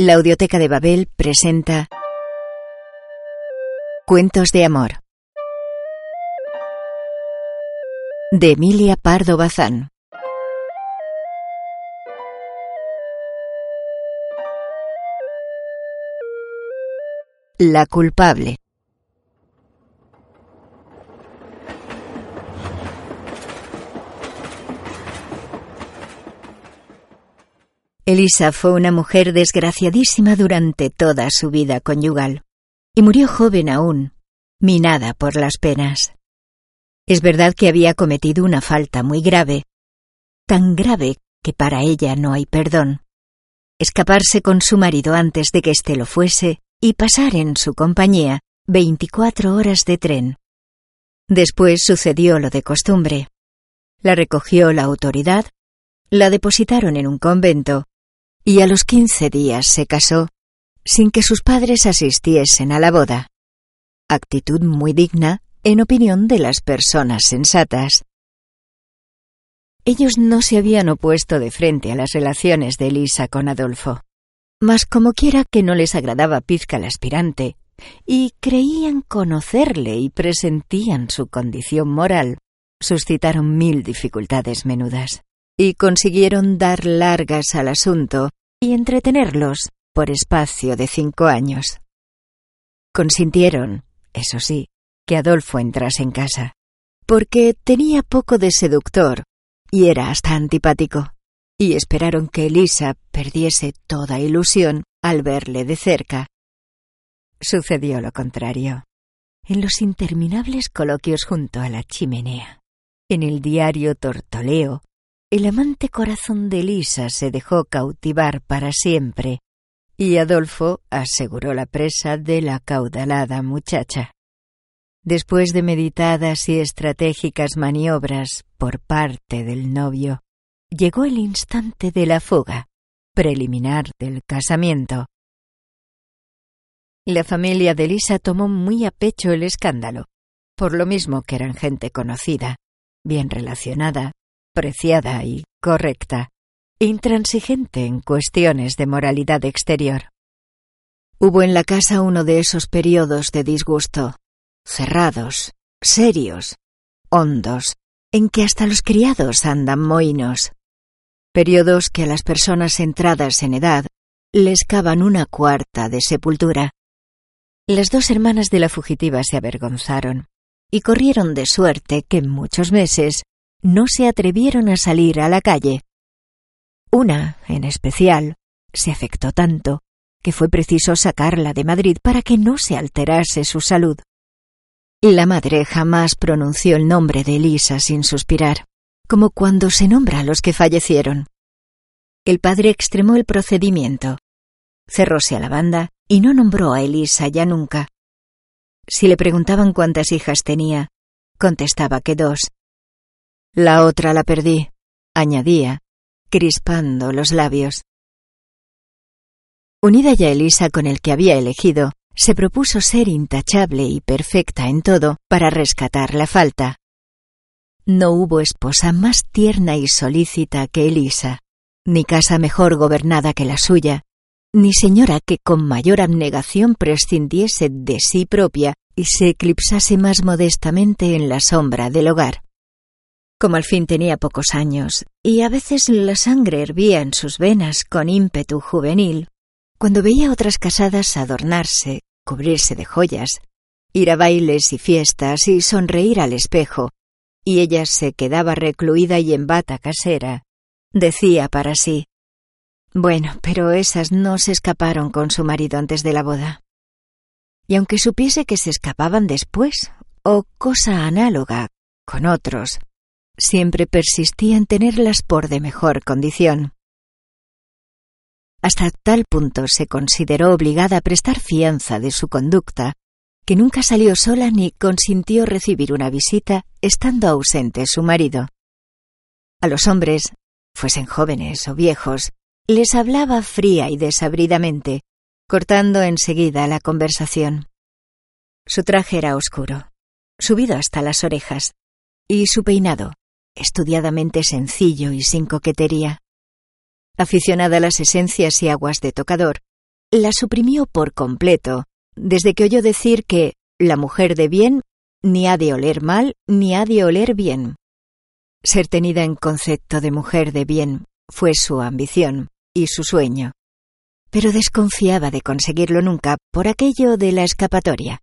La Audioteca de Babel presenta Cuentos de Amor de Emilia Pardo Bazán. La culpable. Elisa fue una mujer desgraciadísima durante toda su vida conyugal, y murió joven aún, minada por las penas. Es verdad que había cometido una falta muy grave, tan grave que para ella no hay perdón. Escaparse con su marido antes de que éste lo fuese y pasar en su compañía veinticuatro horas de tren. Después sucedió lo de costumbre. La recogió la autoridad, la depositaron en un convento y a los quince días se casó sin que sus padres asistiesen a la boda. Actitud muy digna en opinión de las personas sensatas. Ellos no se habían opuesto de frente a las relaciones de Elisa con Adolfo, mas como quiera que no les agradaba Pizca el aspirante, y creían conocerle y presentían su condición moral, suscitaron mil dificultades menudas, y consiguieron dar largas al asunto y entretenerlos por espacio de cinco años. Consintieron, eso sí, que Adolfo entrase en casa, porque tenía poco de seductor y era hasta antipático, y esperaron que Elisa perdiese toda ilusión al verle de cerca. Sucedió lo contrario. En los interminables coloquios junto a la chimenea, en el diario Tortoleo, el amante corazón de Elisa se dejó cautivar para siempre, y Adolfo aseguró la presa de la caudalada muchacha. Después de meditadas y estratégicas maniobras por parte del novio, llegó el instante de la fuga, preliminar del casamiento. La familia de Elisa tomó muy a pecho el escándalo, por lo mismo que eran gente conocida, bien relacionada, preciada y correcta, intransigente en cuestiones de moralidad exterior. Hubo en la casa uno de esos periodos de disgusto, cerrados, serios, hondos, en que hasta los criados andan mohinos. Periodos que a las personas entradas en edad les cavan una cuarta de sepultura. Las dos hermanas de la fugitiva se avergonzaron y corrieron de suerte que en muchos meses no se atrevieron a salir a la calle. Una, en especial, se afectó tanto que fue preciso sacarla de Madrid para que no se alterase su salud. La madre jamás pronunció el nombre de Elisa sin suspirar, como cuando se nombra a los que fallecieron. El padre extremó el procedimiento, cerróse a la banda y no nombró a Elisa ya nunca. Si le preguntaban cuántas hijas tenía, contestaba que dos, la otra la perdí, añadía, crispando los labios. Unida ya Elisa con el que había elegido, se propuso ser intachable y perfecta en todo para rescatar la falta. No hubo esposa más tierna y solícita que Elisa, ni casa mejor gobernada que la suya, ni señora que con mayor abnegación prescindiese de sí propia y se eclipsase más modestamente en la sombra del hogar. Como al fin tenía pocos años, y a veces la sangre hervía en sus venas con ímpetu juvenil, cuando veía otras casadas adornarse, cubrirse de joyas, ir a bailes y fiestas y sonreír al espejo, y ella se quedaba recluida y en bata casera, decía para sí Bueno, pero esas no se escaparon con su marido antes de la boda. Y aunque supiese que se escapaban después, o cosa análoga, con otros, siempre persistía en tenerlas por de mejor condición. Hasta tal punto se consideró obligada a prestar fianza de su conducta que nunca salió sola ni consintió recibir una visita estando ausente su marido. A los hombres, fuesen jóvenes o viejos, les hablaba fría y desabridamente, cortando enseguida la conversación. Su traje era oscuro, subido hasta las orejas, y su peinado, estudiadamente sencillo y sin coquetería. Aficionada a las esencias y aguas de tocador, la suprimió por completo desde que oyó decir que la mujer de bien ni ha de oler mal ni ha de oler bien. Ser tenida en concepto de mujer de bien fue su ambición y su sueño, pero desconfiaba de conseguirlo nunca por aquello de la escapatoria.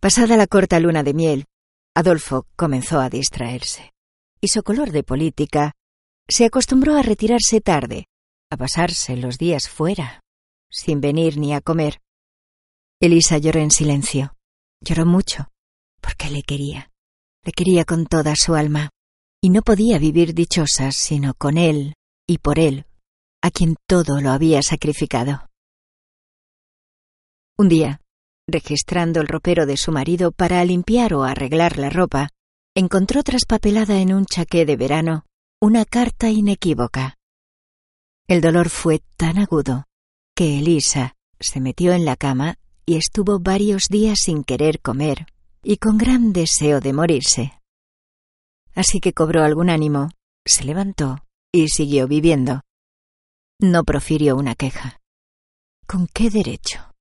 Pasada la corta luna de miel, Adolfo comenzó a distraerse, y su color de política se acostumbró a retirarse tarde, a pasarse los días fuera, sin venir ni a comer. Elisa lloró en silencio. Lloró mucho, porque le quería. Le quería con toda su alma, y no podía vivir dichosa sino con él y por él, a quien todo lo había sacrificado. Un día, registrando el ropero de su marido para limpiar o arreglar la ropa, encontró traspapelada en un chaqué de verano una carta inequívoca. El dolor fue tan agudo que Elisa se metió en la cama y estuvo varios días sin querer comer y con gran deseo de morirse. Así que cobró algún ánimo, se levantó y siguió viviendo. No profirió una queja. ¿Con qué derecho?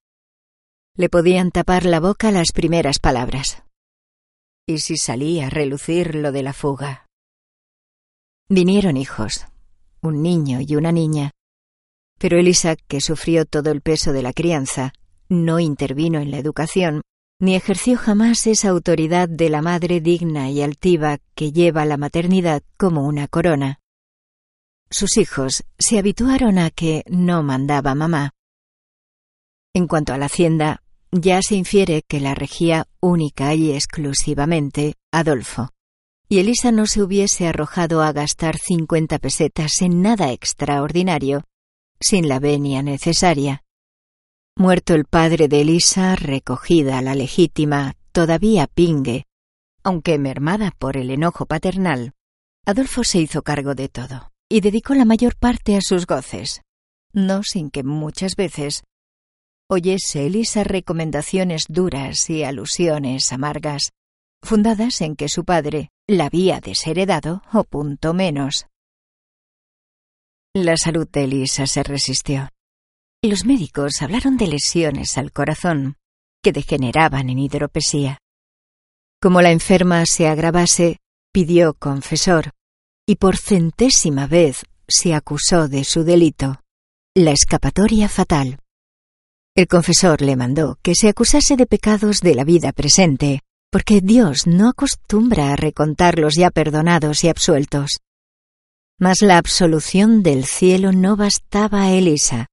Le podían tapar la boca las primeras palabras. ¿Y si salía a relucir lo de la fuga? Vinieron hijos, un niño y una niña, pero Elisa, que sufrió todo el peso de la crianza, no intervino en la educación, ni ejerció jamás esa autoridad de la madre digna y altiva que lleva la maternidad como una corona. Sus hijos se habituaron a que no mandaba mamá. En cuanto a la hacienda, ya se infiere que la regía única y exclusivamente Adolfo, y Elisa no se hubiese arrojado a gastar cincuenta pesetas en nada extraordinario sin la venia necesaria. Muerto el padre de Elisa, recogida la legítima, todavía pingue, aunque mermada por el enojo paternal, Adolfo se hizo cargo de todo y dedicó la mayor parte a sus goces, no sin que muchas veces oyese Elisa recomendaciones duras y alusiones amargas, fundadas en que su padre la había desheredado o punto menos. La salud de Elisa se resistió. Los médicos hablaron de lesiones al corazón que degeneraban en hidropesía. Como la enferma se agravase, pidió confesor y por centésima vez se acusó de su delito, la escapatoria fatal. El confesor le mandó que se acusase de pecados de la vida presente, porque Dios no acostumbra a recontar los ya perdonados y absueltos. Mas la absolución del cielo no bastaba a Elisa.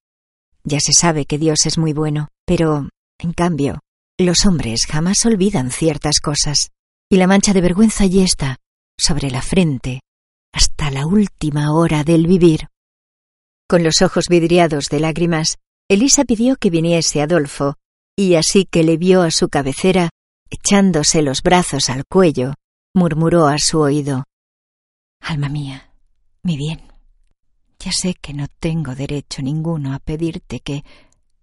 Ya se sabe que Dios es muy bueno, pero, en cambio, los hombres jamás olvidan ciertas cosas, y la mancha de vergüenza y está sobre la frente hasta la última hora del vivir. Con los ojos vidriados de lágrimas, Elisa pidió que viniese Adolfo, y así que le vio a su cabecera, echándose los brazos al cuello, murmuró a su oído Alma mía, mi bien, ya sé que no tengo derecho ninguno a pedirte que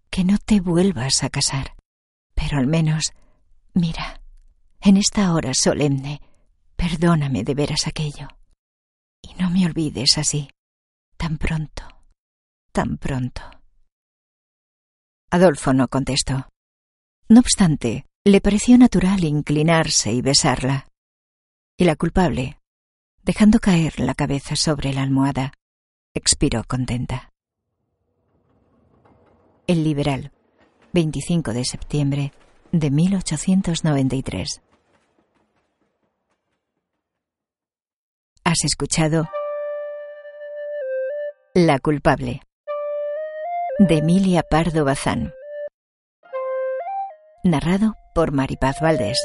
que no te vuelvas a casar. Pero al menos, mira, en esta hora solemne, perdóname de veras aquello. Y no me olvides así, tan pronto, tan pronto. Adolfo no contestó. No obstante, le pareció natural inclinarse y besarla. Y la culpable, dejando caer la cabeza sobre la almohada, expiró contenta. El Liberal, 25 de septiembre de 1893. Has escuchado La culpable de Emilia Pardo Bazán. Narrado por Maripaz Valdés.